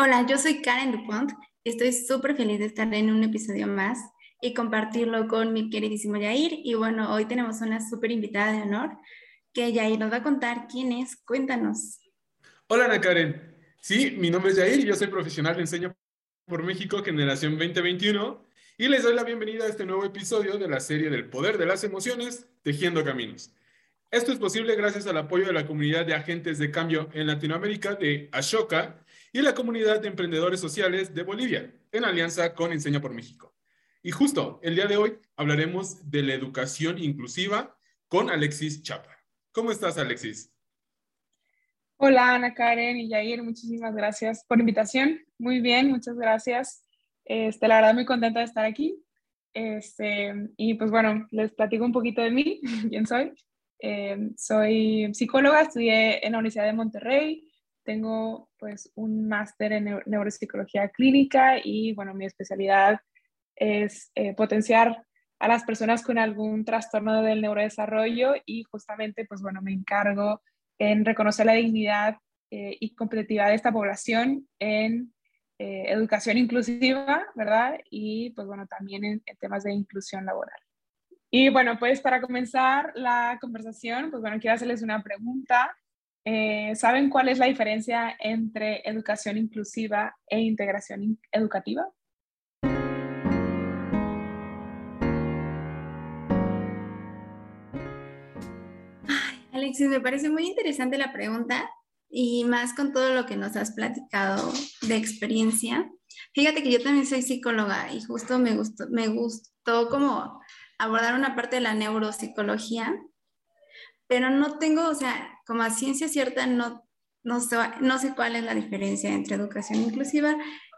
Hola, yo soy Karen Dupont estoy súper feliz de estar en un episodio más y compartirlo con mi queridísimo Yair. Y bueno, hoy tenemos una súper invitada de honor que Yair nos va a contar quién es. Cuéntanos. Hola, Karen. Sí, mi nombre es Yair, yo soy profesional de Enseño por México, generación 2021, y les doy la bienvenida a este nuevo episodio de la serie del poder de las emociones, Tejiendo Caminos. Esto es posible gracias al apoyo de la comunidad de agentes de cambio en Latinoamérica de Ashoka y la comunidad de emprendedores sociales de Bolivia, en alianza con Enseña por México. Y justo el día de hoy hablaremos de la educación inclusiva con Alexis Chapa. ¿Cómo estás, Alexis? Hola, Ana Karen y Yair, muchísimas gracias por la invitación. Muy bien, muchas gracias. Este, la verdad, muy contenta de estar aquí. Este, y pues bueno, les platico un poquito de mí, quién soy. Eh, soy psicóloga, estudié en la Universidad de Monterrey, tengo pues un máster en neuropsicología clínica y bueno, mi especialidad es eh, potenciar a las personas con algún trastorno del neurodesarrollo y justamente pues bueno, me encargo en reconocer la dignidad eh, y competitividad de esta población en eh, educación inclusiva, ¿verdad? Y pues bueno, también en, en temas de inclusión laboral. Y bueno, pues para comenzar la conversación, pues bueno, quiero hacerles una pregunta eh, ¿Saben cuál es la diferencia entre educación inclusiva e integración educativa? Alexis, me parece muy interesante la pregunta y más con todo lo que nos has platicado de experiencia. Fíjate que yo también soy psicóloga y justo me gustó, me gustó como abordar una parte de la neuropsicología pero no tengo, o sea, como a ciencia cierta, no, no, sé, no sé cuál es la diferencia entre educación inclusiva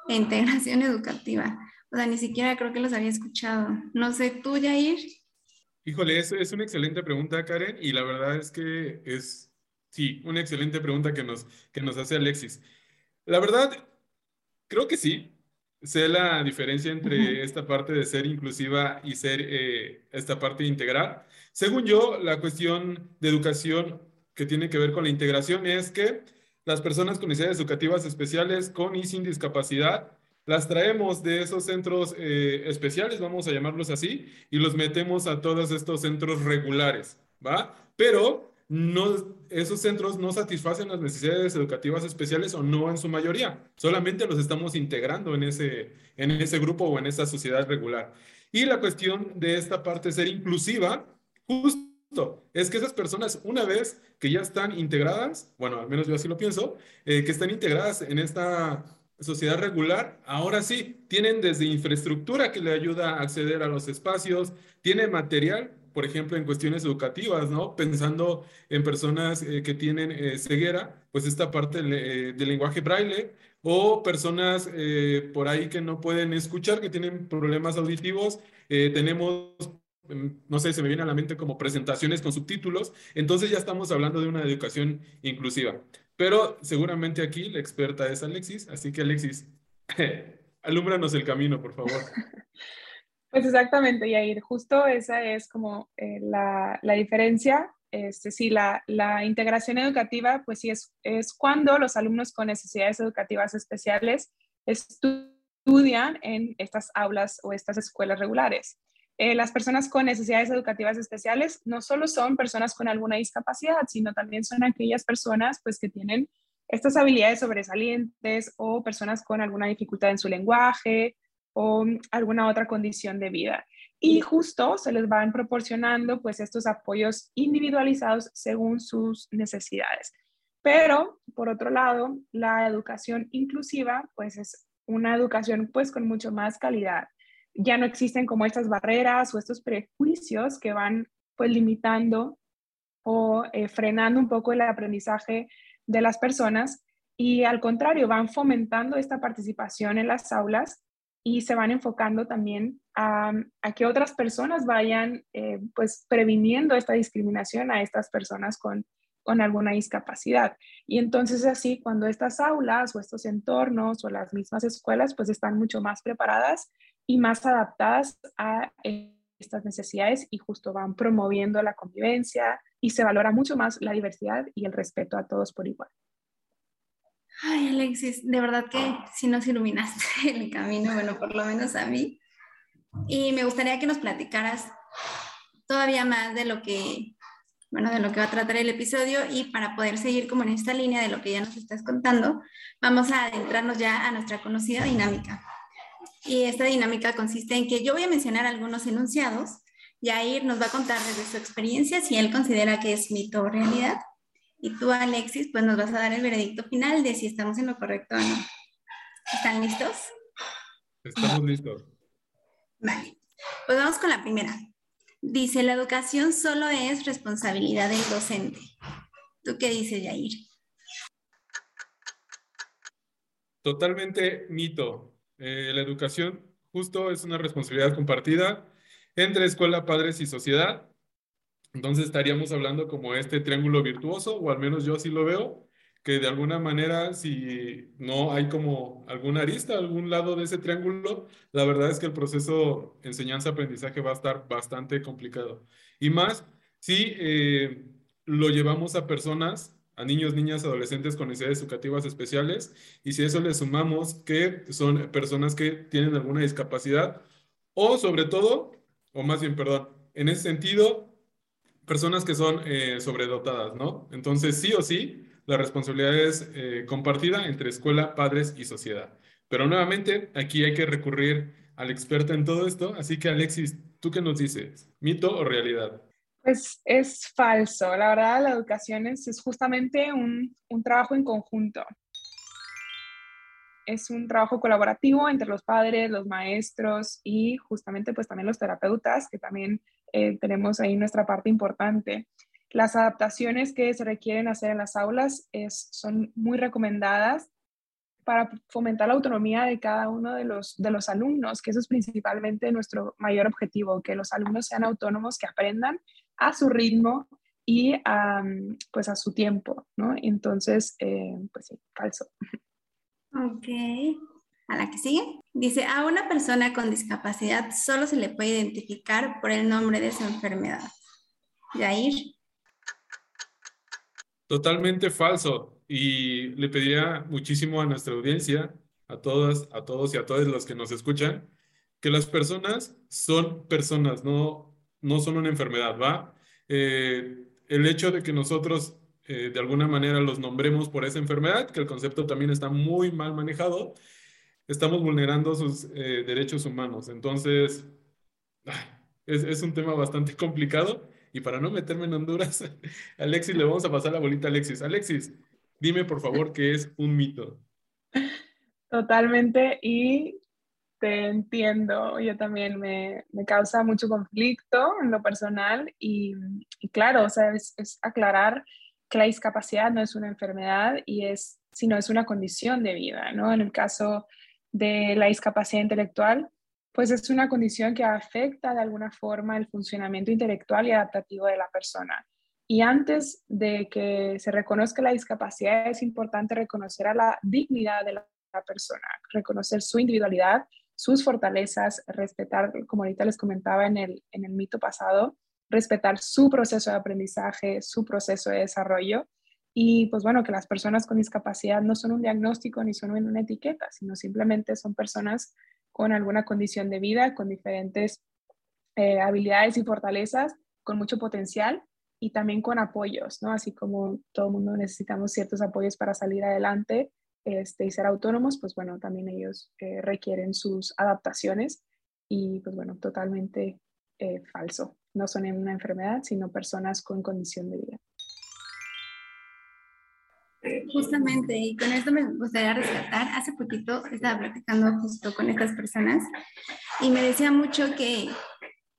e integración educativa. O sea, ni siquiera creo que los había escuchado. No sé, tú, Jair. Híjole, es, es una excelente pregunta, Karen, y la verdad es que es, sí, una excelente pregunta que nos, que nos hace Alexis. La verdad, creo que sí, sé la diferencia entre esta parte de ser inclusiva y ser eh, esta parte de integrar. Según yo, la cuestión de educación que tiene que ver con la integración es que las personas con necesidades educativas especiales con y sin discapacidad las traemos de esos centros eh, especiales, vamos a llamarlos así, y los metemos a todos estos centros regulares, ¿va? Pero no, esos centros no satisfacen las necesidades educativas especiales o no en su mayoría. Solamente los estamos integrando en ese, en ese grupo o en esa sociedad regular. Y la cuestión de esta parte ser inclusiva, justo, es que esas personas, una vez que ya están integradas, bueno, al menos yo así lo pienso, eh, que están integradas en esta sociedad regular, ahora sí, tienen desde infraestructura que le ayuda a acceder a los espacios, tiene material por ejemplo, en cuestiones educativas, ¿no? Pensando en personas eh, que tienen eh, ceguera, pues esta parte del lenguaje braille, o personas por ahí que no pueden escuchar, que tienen problemas auditivos, tenemos no sé, se me viene a la mente como presentaciones con subtítulos, entonces ya estamos hablando de una educación inclusiva. Pero seguramente aquí la experta es Alexis, así que Alexis, alúmbranos el camino, por favor. Pues exactamente, Yair, justo esa es como eh, la, la, diferencia. Este, sí, la, la, integración educativa, pues sí, es, es cuando los alumnos con necesidades educativas especiales estudian en estas aulas o estas escuelas regulares. Eh, las personas con necesidades educativas especiales no solo son personas con alguna discapacidad, sino también son aquellas personas pues, que tienen estas habilidades sobresalientes o personas con alguna dificultad en su lenguaje o alguna otra condición de vida. Y justo se les van proporcionando pues estos apoyos individualizados según sus necesidades. Pero, por otro lado, la educación inclusiva pues es una educación pues con mucho más calidad. Ya no existen como estas barreras o estos prejuicios que van pues limitando o eh, frenando un poco el aprendizaje de las personas y al contrario van fomentando esta participación en las aulas y se van enfocando también a, que otras personas vayan eh, pues previniendo esta discriminación a estas personas con, con alguna discapacidad. Y entonces así, cuando estas aulas o estos entornos o las mismas escuelas pues están mucho más preparadas y más adaptadas a estas necesidades y justo van promoviendo la convivencia y se valora mucho más la diversidad y el respeto a todos por igual. Ay, Alexis, de verdad que si nos iluminaste el camino, bueno, por lo menos a mí. Y me gustaría que nos platicaras todavía más de lo que, bueno, de lo que va a tratar el episodio y para poder seguir como en esta línea de lo que ya nos estás contando, vamos a adentrarnos ya a nuestra conocida dinámica. Y esta dinámica consiste en que yo voy a mencionar algunos enunciados, Jair nos va a contar desde su experiencia si él considera que es mito o realidad. Y tú, Alexis, pues nos vas a dar el veredicto final de si estamos en lo correcto o no. ¿Están listos? Estamos listos. Vale, pues vamos con la primera. Dice, la educación solo es responsabilidad del docente. ¿Tú qué dices, Jair? Totalmente mito. Eh, la educación justo es una responsabilidad compartida entre escuela, padres y sociedad. Entonces estaríamos hablando como este triángulo virtuoso, o al menos yo así lo veo, que de alguna manera, si no hay como alguna arista, algún lado de ese triángulo, la verdad es que el proceso enseñanza-aprendizaje va a estar bastante complicado. Y más si eh, lo llevamos a personas, a niños, niñas, adolescentes con necesidades educativas especiales, y si a eso le sumamos que son personas que tienen alguna discapacidad, o sobre todo, o más bien, perdón, en ese sentido, personas que son eh, sobredotadas, ¿no? Entonces, sí o sí, la responsabilidad es eh, compartida entre escuela, padres y sociedad. Pero nuevamente, aquí hay que recurrir al experto en todo esto. Así que, Alexis, ¿tú qué nos dices? ¿Mito o realidad? Pues es falso. La verdad, la educación es, es justamente un, un trabajo en conjunto. Es un trabajo colaborativo entre los padres, los maestros y justamente pues también los terapeutas, que también eh, tenemos ahí nuestra parte importante. Las adaptaciones que se requieren hacer en las aulas es, son muy recomendadas para fomentar la autonomía de cada uno de los, de los alumnos, que eso es principalmente nuestro mayor objetivo, que los alumnos sean autónomos, que aprendan a su ritmo y a, pues a su tiempo, ¿no? Entonces, eh, pues sí, falso. Ok. A la que sigue. Dice, a una persona con discapacidad solo se le puede identificar por el nombre de su enfermedad. Yair. Totalmente falso. Y le pediría muchísimo a nuestra audiencia, a todas, a todos y a todos los que nos escuchan, que las personas son personas, no, no son una enfermedad, ¿va? Eh, el hecho de que nosotros eh, de alguna manera los nombremos por esa enfermedad, que el concepto también está muy mal manejado, estamos vulnerando sus eh, derechos humanos. Entonces, es, un tema bastante complicado. Y para no meterme en Honduras, Alexis, le vamos a pasar la bolita a Alexis. Alexis, dime por favor qué es un mito. Totalmente, y te entiendo. Yo también me, me causa mucho conflicto en lo personal y, y claro, o sea, es, es aclarar que la discapacidad no es una enfermedad y es, sino es una condición de vida, ¿no? En el caso de la discapacidad intelectual, pues es una condición que afecta de alguna forma el funcionamiento intelectual y adaptativo de la persona. Y antes de que se reconozca la discapacidad, es importante reconocer a la dignidad de la persona, reconocer su individualidad, sus fortalezas, respetar, como ahorita les comentaba en el, en el mito pasado, respetar su proceso de aprendizaje, su proceso de desarrollo y pues bueno, que las personas con discapacidad no son un diagnóstico ni son una etiqueta, sino simplemente son personas con alguna condición de vida, con diferentes eh, habilidades y fortalezas, con mucho potencial y también con apoyos, ¿no? Así como todo el mundo necesitamos ciertos apoyos para salir adelante este, y ser autónomos, pues bueno, también ellos eh, requieren sus adaptaciones y pues bueno, totalmente eh, falso. No son una enfermedad, sino personas con condición de vida. Justamente, y con esto me gustaría rescatar, hace poquito estaba platicando justo con estas personas y me decía mucho que,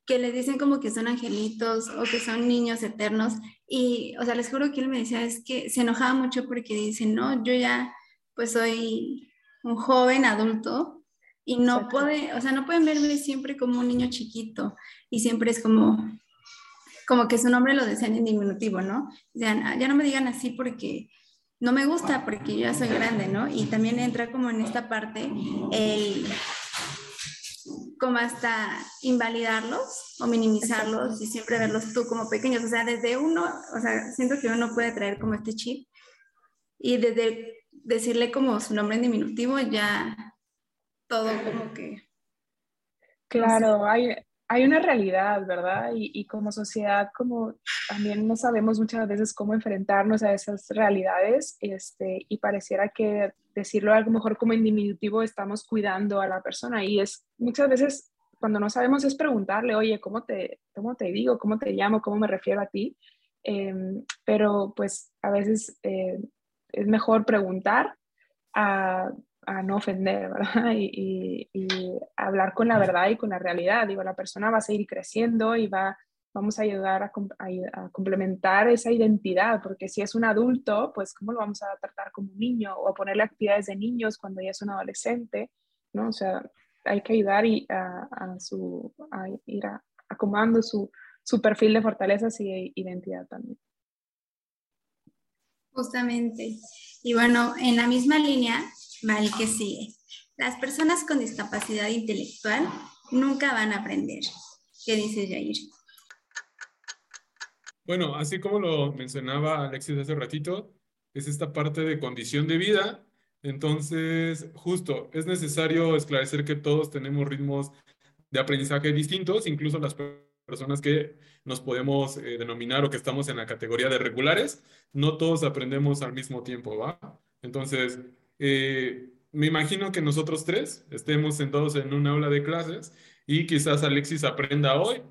que les dicen como que son angelitos o que son niños eternos y, o sea, les juro que él me decía, es que se enojaba mucho porque dicen, no, yo ya pues soy un joven adulto y no puede, o sea, no pueden verme siempre como un niño chiquito y siempre es como, como que su nombre lo desean en diminutivo, ¿no? ya no me digan así porque no me gusta porque yo ya soy grande, ¿no? Y también entra como en esta parte el como hasta invalidarlos o minimizarlos y siempre verlos tú como pequeños. O sea, desde uno, o sea, siento que uno puede traer como este chip y desde decirle como su nombre en diminutivo, ya todo como que... Claro, hay, hay una realidad, ¿verdad? Y, y, como sociedad, como también no sabemos muchas veces cómo enfrentarnos a esas realidades, este, y pareciera que decirlo algo mejor como en diminutivo estamos cuidando a la persona y es muchas veces cuando no sabemos es preguntarle, oye, ¿cómo te, cómo te digo? ¿Cómo te llamo? ¿Cómo me refiero a ti? Em, pero pues a veces eh, es mejor preguntar a, a no ofender, ¿verdad? Y, y, hablar con la verdad y con la realidad. Digo, la persona va a seguir creciendo y va, vamos a ayudar a, a, complementar esa identidad, porque si es un adulto, pues ¿cómo lo vamos a tratar como un niño o a ponerle actividades de niños cuando ya es un adolescente? ¿no? O sea, hay que ayudar y a, a su, a ir acomodando su, su perfil de fortalezas y identidad también. Justamente. Y bueno, en la misma línea va el que sigue. Las personas con discapacidad intelectual nunca van a aprender. ¿Qué dice Jair? Bueno, así como lo mencionaba Alexis hace ratito, es esta parte de condición de vida. Entonces, justo, es necesario esclarecer que todos tenemos ritmos de aprendizaje distintos, incluso las personas que nos podemos eh, denominar o que estamos en la categoría de regulares, no todos aprendemos al mismo tiempo, ¿va? Entonces, eh, me imagino que nosotros tres estemos sentados en una aula de clases y quizás Alexis aprenda hoy,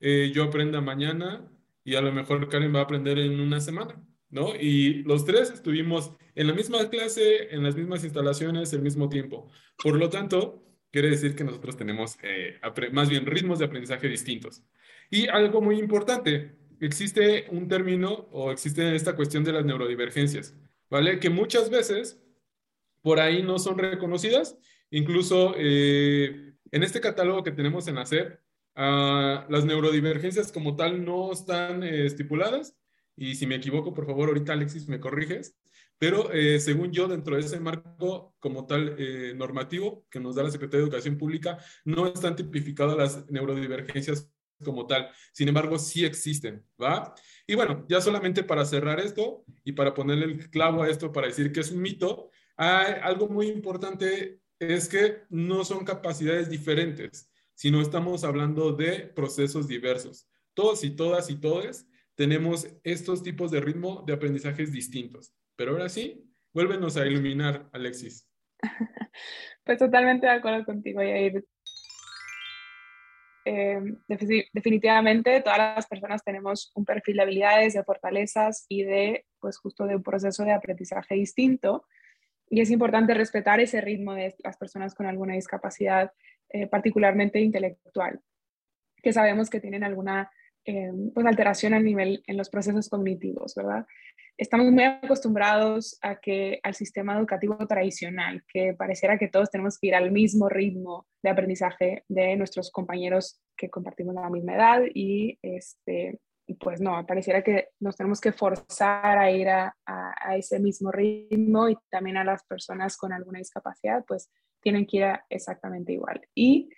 eh, yo aprenda mañana y a lo mejor Karen va a aprender en una semana, ¿no? Y los tres estuvimos en la misma clase, en las mismas instalaciones, el mismo tiempo. Por lo tanto, quiere decir que nosotros tenemos más bien ritmos de aprendizaje distintos. Y algo muy importante, existe un término o existe esta cuestión de las neurodivergencias, ¿vale? Que muchas veces por ahí no son reconocidas. Incluso eh, en este catálogo que tenemos en la SEP, ah, las neurodivergencias como tal no están eh, estipuladas. Y si me equivoco, por favor, ahorita Alexis me corriges. Pero eh, según yo, dentro de ese marco como tal normativo que nos da la Secretaría de Educación Pública, no están tipificadas las neurodivergencias como tal. Sin embargo, sí existen, ¿va? Y bueno, ya solamente para cerrar esto y para ponerle el clavo a esto, para decir que es un mito, hay, algo muy importante es que no son capacidades diferentes, sino estamos hablando de procesos diversos. Todos y todas y todos tenemos estos tipos de ritmo de aprendizajes distintos. Pero ahora sí, vuélvenos a iluminar, Alexis. Pues totalmente de acuerdo contigo, Yair. Eh, definitivamente todas las personas tenemos un perfil de habilidades, de fortalezas y de, pues justo de un proceso de aprendizaje distinto. Y es importante respetar ese ritmo de las personas con alguna discapacidad, eh, particularmente intelectual, que sabemos que tienen alguna eh, pues alteración a nivel en los procesos cognitivos, ¿verdad? estamos muy acostumbrados a que al sistema educativo tradicional, que pareciera que todos tenemos que ir al mismo ritmo de aprendizaje de nuestros compañeros que compartimos la misma edad y este pues no, pareciera que nos tenemos que forzar a ir a, ese mismo ritmo y también a las personas con alguna discapacidad pues tienen que ir exactamente igual. Y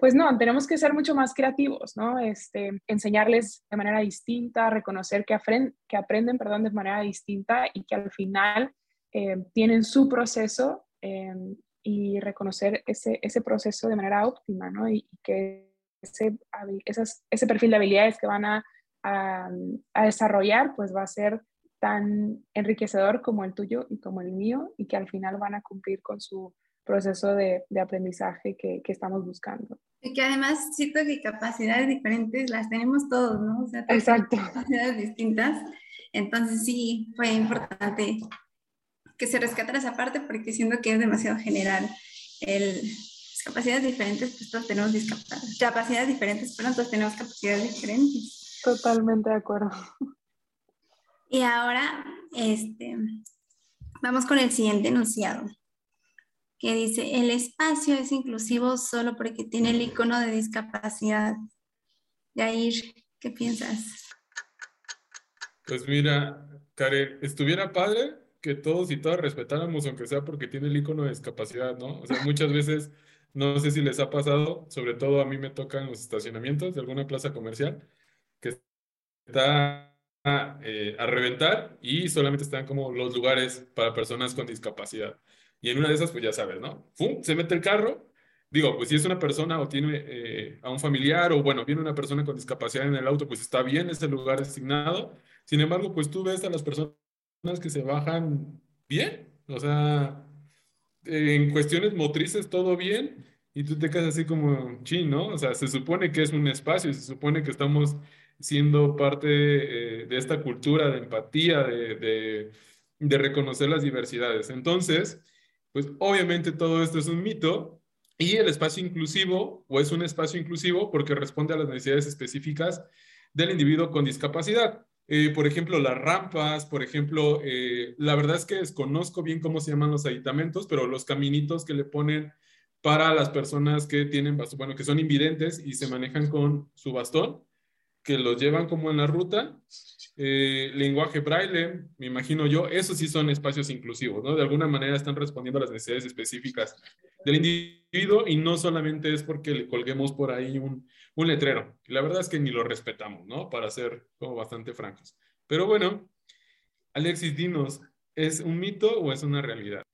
pues no, tenemos que ser mucho más creativos, ¿no? Este, enseñarles de manera distinta, reconocer que, aprenden perdón, de manera distinta y que al final eh, tienen su proceso eh, y reconocer ese, proceso de manera óptima, ¿no? Y, que ese, perfil de habilidades que van a, desarrollar, pues va a ser tan enriquecedor como el tuyo y como el mío y que al final van a cumplir con su proceso de, aprendizaje que, estamos buscando. Y que además siento que capacidades diferentes las tenemos todos, ¿no? O sea, Exacto. capacidades distintas. Entonces sí, fue importante que se rescatara esa parte porque siento que es demasiado general. El, capacidades diferentes, pues todos tenemos discapacidades. Capacidades diferentes, pero todos tenemos capacidades diferentes. Totalmente de acuerdo. Y ahora, este, vamos con el siguiente enunciado que dice, el espacio es inclusivo solo porque tiene el icono de discapacidad. Yair, ¿qué piensas? Pues mira, Karen, estuviera padre que todos y todas respetáramos, aunque sea porque tiene el icono de discapacidad, ¿no? O sea, muchas veces, no sé si les ha pasado, sobre todo a mí me tocan los estacionamientos de alguna plaza comercial, que está eh, a reventar y solamente están como los lugares para personas con discapacidad. Y en una de esas, pues ya sabes, ¿no? ¡Fum! Se mete el carro. Digo, pues si es una persona o tiene eh, a un familiar o bueno, viene una persona con discapacidad en el auto, pues está bien ese lugar designado. Sin embargo, pues tú ves a las personas que se bajan bien, o sea, en cuestiones motrices todo bien y tú te quedas así como chin, ¿no? O sea, se supone que es un espacio, se supone que estamos siendo parte eh, de esta cultura de empatía, de, de, reconocer las diversidades. Entonces, pues obviamente todo esto es un mito y el espacio inclusivo, o es un espacio inclusivo porque responde a las necesidades específicas del individuo con discapacidad. Eh, por ejemplo, las rampas, por ejemplo, eh, la verdad es que desconozco bien cómo se llaman los aditamentos, pero los caminitos que le ponen para las personas que tienen, bueno, que son invidentes y se manejan con su bastón, que los llevan como en la ruta. Eh, lenguaje braille, me imagino yo, esos sí son espacios inclusivos, ¿no? De alguna manera están respondiendo a las necesidades específicas del individuo y no solamente es porque le colguemos por ahí un, un letrero. La verdad es que ni lo respetamos, ¿no? Para ser como bastante francos. Pero bueno, Alexis, dinos, ¿es un mito o es una realidad?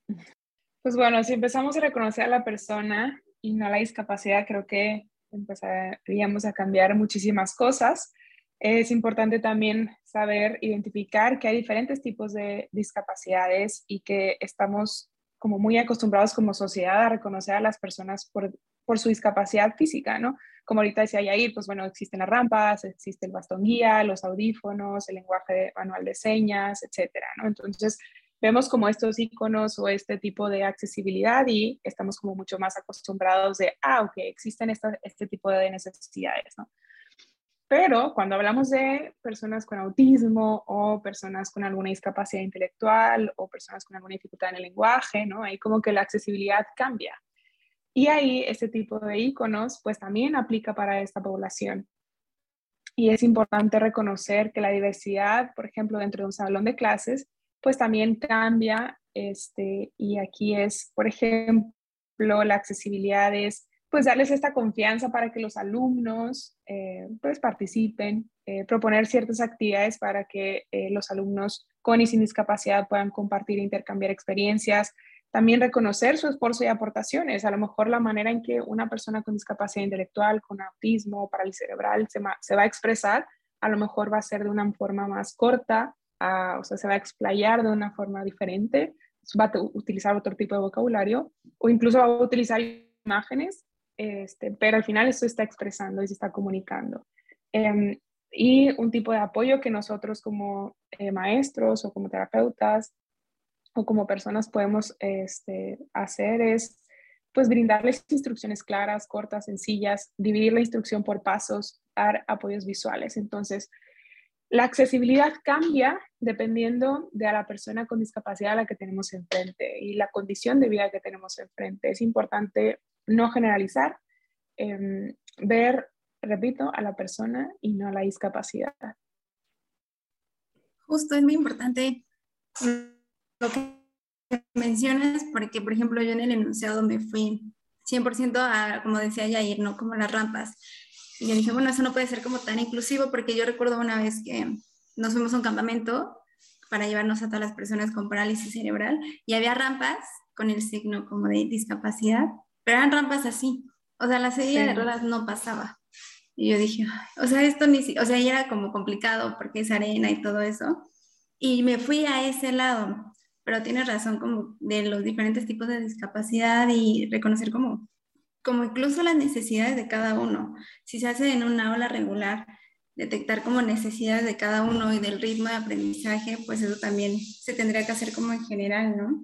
Pues bueno, si empezamos a reconocer a la persona y no a la discapacidad, creo que empezaríamos a cambiar muchísimas cosas. Es importante también saber identificar que hay diferentes tipos de discapacidades y que estamos como muy acostumbrados como sociedad a reconocer a las personas por, por su discapacidad física, ¿no? Como ahorita decía Yair, pues bueno, existen las rampas, existe el bastón guía, los audífonos, el lenguaje manual de señas, etcétera, ¿no? Entonces, vemos como estos iconos o este tipo de accesibilidad y estamos como mucho más acostumbrados de, ah, ok, existen este tipo de necesidades, ¿no? Pero cuando hablamos de personas con autismo o personas con alguna discapacidad intelectual o personas con alguna dificultad en el lenguaje, ¿no? Ahí como que la accesibilidad cambia. Y ahí este tipo de iconos pues también aplica para esta población. Y es importante reconocer que la diversidad, por ejemplo, dentro de un salón de clases, pues también cambia, este, y aquí es, por ejemplo, la accesibilidad es, pues darles esta confianza para que los alumnos, eh, pues participen, eh, proponer ciertas actividades para que eh, los alumnos con y sin discapacidad puedan compartir e intercambiar experiencias, también reconocer su esfuerzo y aportaciones. A lo mejor la manera en que una persona con discapacidad intelectual, con autismo o parálisis cerebral se, se, va a expresar, a lo mejor va a ser de una forma más corta, o sea, se va a explayar de una forma diferente, va a utilizar otro tipo de vocabulario o incluso va a utilizar imágenes, este, pero al final eso está expresando y se está comunicando. Em, y un tipo de apoyo que nosotros como eh, maestros o como terapeutas o como personas podemos este, hacer es pues brindarles instrucciones claras, cortas, sencillas, dividir la instrucción por pasos, dar apoyos visuales. Entonces, la accesibilidad cambia dependiendo de la persona con discapacidad a la que tenemos enfrente y la condición de vida que tenemos enfrente. Es importante no generalizar, em, ver, repito, a la persona y no a la discapacidad. Justo es muy importante lo que mencionas, porque por ejemplo yo en el enunciado me fui 100% a, como decía Yair, ¿no? Como las rampas. Y yo dije, bueno, eso no puede ser como tan inclusivo porque yo recuerdo una vez que nos fuimos a un campamento para llevarnos a todas las personas con parálisis cerebral y había rampas con el signo como de discapacidad, pero eran rampas así. O sea, la serie de ruedas no pasaba. Y yo dije, o sea, esto ni o sea, era como complicado porque es arena y todo eso. Y me fui a ese lado, pero tienes razón como de los diferentes tipos de discapacidad y reconocer como como incluso las necesidades de cada uno. Si se hace en una aula regular, detectar como necesidades de cada uno y del ritmo de aprendizaje, pues eso también se tendría que hacer como en general, ¿no?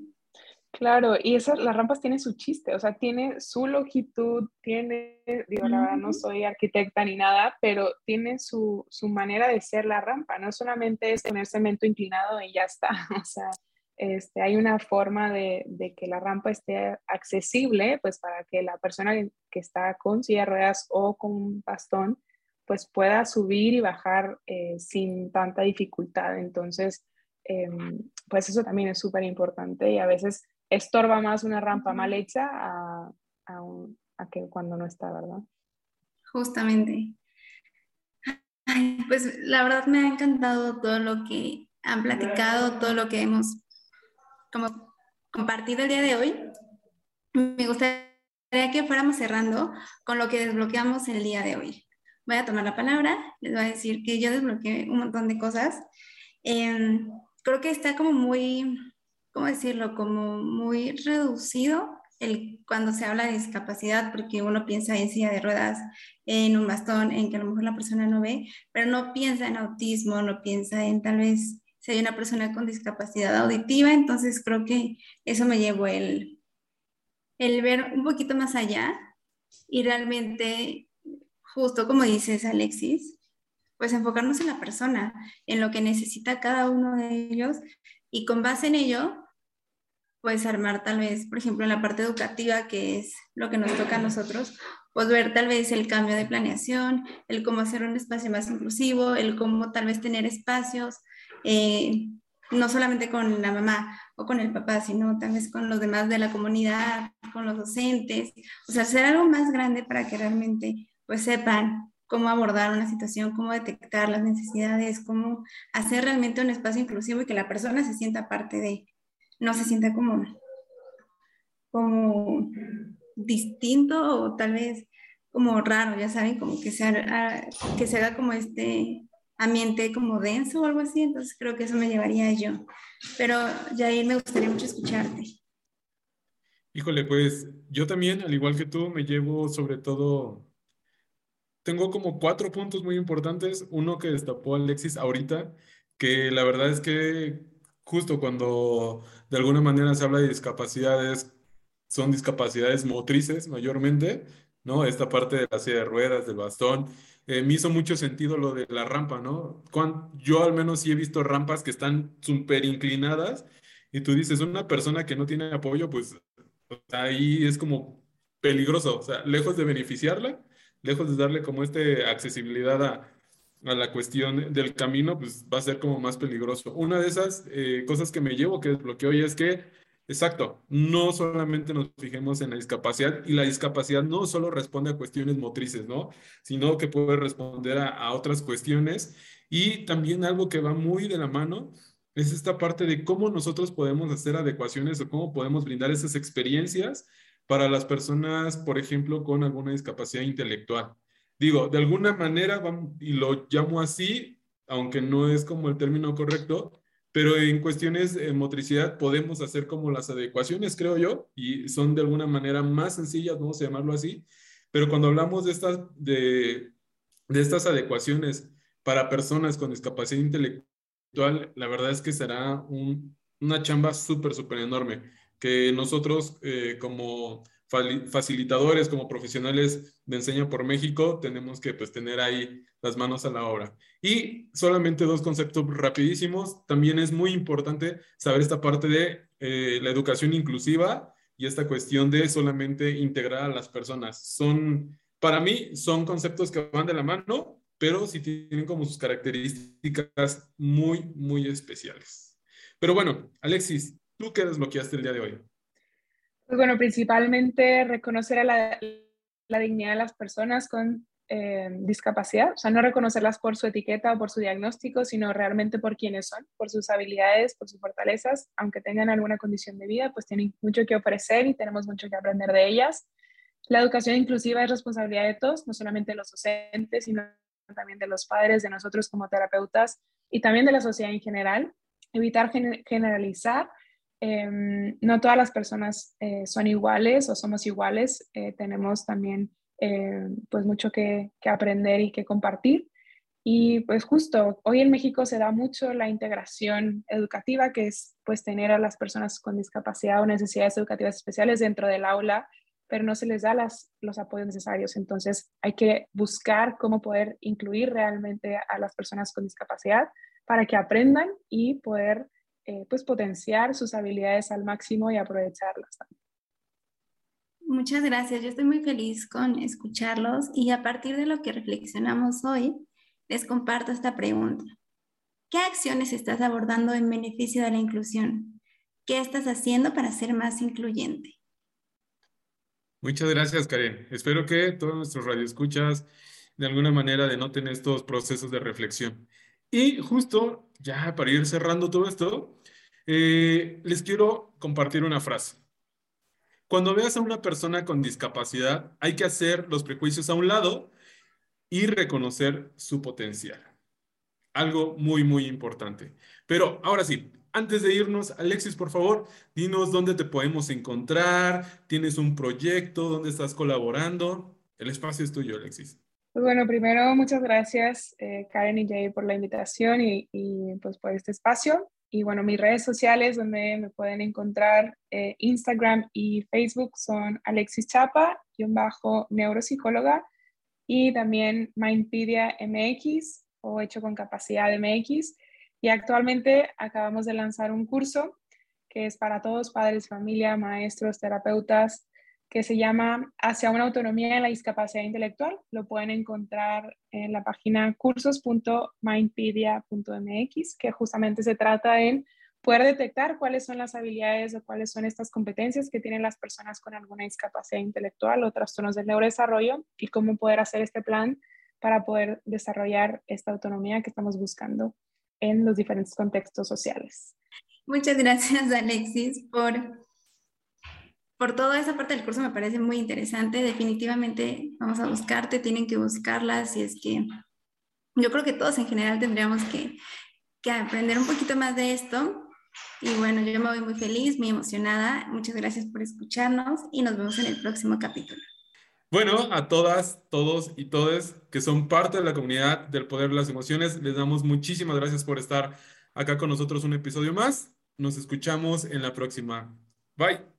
Claro, y esas, las rampas tienen su chiste, o sea, tiene su longitud, tiene, digo, la verdad no soy arquitecta ni nada, pero tiene su, su manera de ser la rampa, no solamente es tener cemento inclinado y ya está, o sea, este, hay una forma de, que la rampa esté accesible, pues para que la persona que está con silla de ruedas o con un bastón, pues pueda subir y bajar eh, sin tanta dificultad. Entonces, em, pues eso también es súper importante y a veces estorba más una rampa mal hecha a, que cuando no está, ¿verdad? Justamente. pues la verdad me ha encantado todo lo que han platicado, todo lo que hemos como compartido el día de hoy. Me gustaría que fuéramos cerrando con lo que desbloqueamos el día de hoy. Voy a tomar la palabra, les voy a decir que yo desbloqueé un montón de cosas. Em, creo que está como muy, ¿cómo decirlo? Como muy reducido el, cuando se habla de discapacidad, porque uno piensa en silla de ruedas, en un bastón, en que a lo mejor la persona no ve, pero no piensa en autismo, no piensa en tal vez hay una persona con discapacidad auditiva, entonces creo que eso me llevó el, el ver un poquito más allá y realmente, justo como dices Alexis, pues enfocarnos en la persona, en lo que necesita cada uno de ellos y con base en ello, pues armar tal vez, por ejemplo, en la parte educativa, que es lo que nos toca a nosotros, pues ver tal vez el cambio de planeación, el cómo hacer un espacio más inclusivo, el cómo tal vez tener espacios, eh, no solamente con la mamá o con el papá, sino vez con los demás de la comunidad, con los docentes, o sea, hacer algo más grande para que realmente pues sepan cómo abordar una situación, cómo detectar las necesidades, cómo hacer realmente un espacio inclusivo y que la persona se sienta parte de, no se sienta como, como distinto o tal vez como raro, ya saben, como que se, haga, que se haga como este ambiente como denso o algo así, entonces creo que eso me llevaría yo. Pero Jair, me gustaría mucho escucharte. Híjole, pues yo también, al igual que tú, me llevo sobre todo tengo como cuatro puntos muy importantes. Uno que destapó Alexis ahorita, que la verdad es que justo cuando de alguna manera se habla de discapacidades, son discapacidades motrices mayormente, ¿no? Esta parte de la silla de ruedas, del bastón. Eh, me hizo mucho sentido lo de la rampa, ¿no? yo al menos sí he visto rampas que están súper inclinadas y tú dices, una persona que no tiene apoyo, pues ahí es como peligroso, o sea, lejos de beneficiarla, lejos de darle como este accesibilidad a, a la cuestión del camino, pues va a ser como más peligroso. Una de esas eh, cosas que me llevo, que desbloqueo hoy, es que, exacto, no solamente nos fijemos en la discapacidad y la discapacidad no solo responde a cuestiones motrices, ¿no? Sino que puede responder a, a otras cuestiones y también algo que va muy de la mano es esta parte de cómo nosotros podemos hacer adecuaciones o cómo podemos brindar esas experiencias para las personas, por ejemplo, con alguna discapacidad intelectual. Digo, de alguna manera, y lo llamo así, aunque no es como el término correcto, pero en cuestiones de motricidad podemos hacer como las adecuaciones, creo yo, y son de alguna manera más sencillas, vamos a llamarlo así, pero cuando hablamos de estas, de, de estas adecuaciones para personas con discapacidad intelectual, la verdad es que será un, una chamba súper, súper enorme que nosotros eh, como facilitadores, como profesionales de Enseña por México, tenemos que pues tener ahí las manos a la obra. Y solamente dos conceptos rapidísimos. También es muy importante saber esta parte de eh, la educación inclusiva y esta cuestión de solamente integrar a las personas. Son, para mí, son conceptos que van de la mano, pero sí tienen como sus características muy, muy especiales. Pero bueno, Alexis, ¿Tú qué desbloqueaste el día de hoy? Pues bueno, principalmente reconocer a la, la dignidad de las personas con eh, discapacidad, o sea, no reconocerlas por su etiqueta o por su diagnóstico, sino realmente por quienes son, por sus habilidades, por sus fortalezas, aunque tengan alguna condición de vida, pues tienen mucho que ofrecer y tenemos mucho que aprender de ellas. La educación inclusiva es responsabilidad de todos, no solamente de los docentes, sino también de los padres, de nosotros como terapeutas y también de la sociedad en general. Evitar generalizar Em, no todas las personas eh, son iguales o somos iguales, eh, tenemos también eh, pues mucho que, que, aprender y que compartir. Y pues justo hoy en México se da mucho la integración educativa, que es pues tener a las personas con discapacidad o necesidades educativas especiales dentro del aula, pero no se les da las, los apoyos necesarios. Entonces hay que buscar cómo poder incluir realmente a las personas con discapacidad para que aprendan y poder eh, pues potenciar sus habilidades al máximo y aprovecharlas. Muchas gracias, yo estoy muy feliz con escucharlos y a partir de lo que reflexionamos hoy, les comparto esta pregunta. ¿Qué acciones estás abordando en beneficio de la inclusión? ¿Qué estás haciendo para ser más incluyente? Muchas gracias, Karen. Espero que todos nuestros radioescuchas de alguna manera denoten estos procesos de reflexión. Y justo, ya para ir cerrando todo esto, eh, les quiero compartir una frase. Cuando veas a una persona con discapacidad, hay que hacer los prejuicios a un lado y reconocer su potencial. Algo muy, muy importante. Pero ahora sí, antes de irnos, Alexis, por favor, dinos dónde te podemos encontrar, tienes un proyecto, dónde estás colaborando. El espacio es tuyo, Alexis. Pues bueno, primero muchas gracias eh, Karen y Jay por la invitación y, pues por este espacio. Y bueno, mis redes sociales donde me pueden encontrar, eh, Instagram y Facebook son Alexis Chapa, y un bajo neuropsicóloga, y también Mindpedia MX o Hecho con Capacidad MX. Y actualmente acabamos de lanzar un curso que es para todos, padres, familia, maestros, terapeutas, que se llama Hacia una autonomía en la discapacidad intelectual. Lo pueden encontrar en la página cursos.mindpedia.mx, que justamente se trata en poder detectar cuáles son las habilidades o cuáles son estas competencias que tienen las personas con alguna discapacidad intelectual o trastornos del neurodesarrollo y cómo poder hacer este plan para poder desarrollar esta autonomía que estamos buscando en los diferentes contextos sociales. Muchas gracias, Alexis, por por toda esa parte del curso me parece muy interesante. Definitivamente vamos a buscarte, tienen que buscarlas y es que yo creo que todos en general tendríamos que, que aprender un poquito más de esto. Y bueno, yo me voy muy feliz, muy emocionada. Muchas gracias por escucharnos y nos vemos en el próximo capítulo. Bueno, a todas, todos y todes que son parte de la comunidad del poder de las emociones, les damos muchísimas gracias por estar acá con nosotros un episodio más. Nos escuchamos en la próxima. Bye.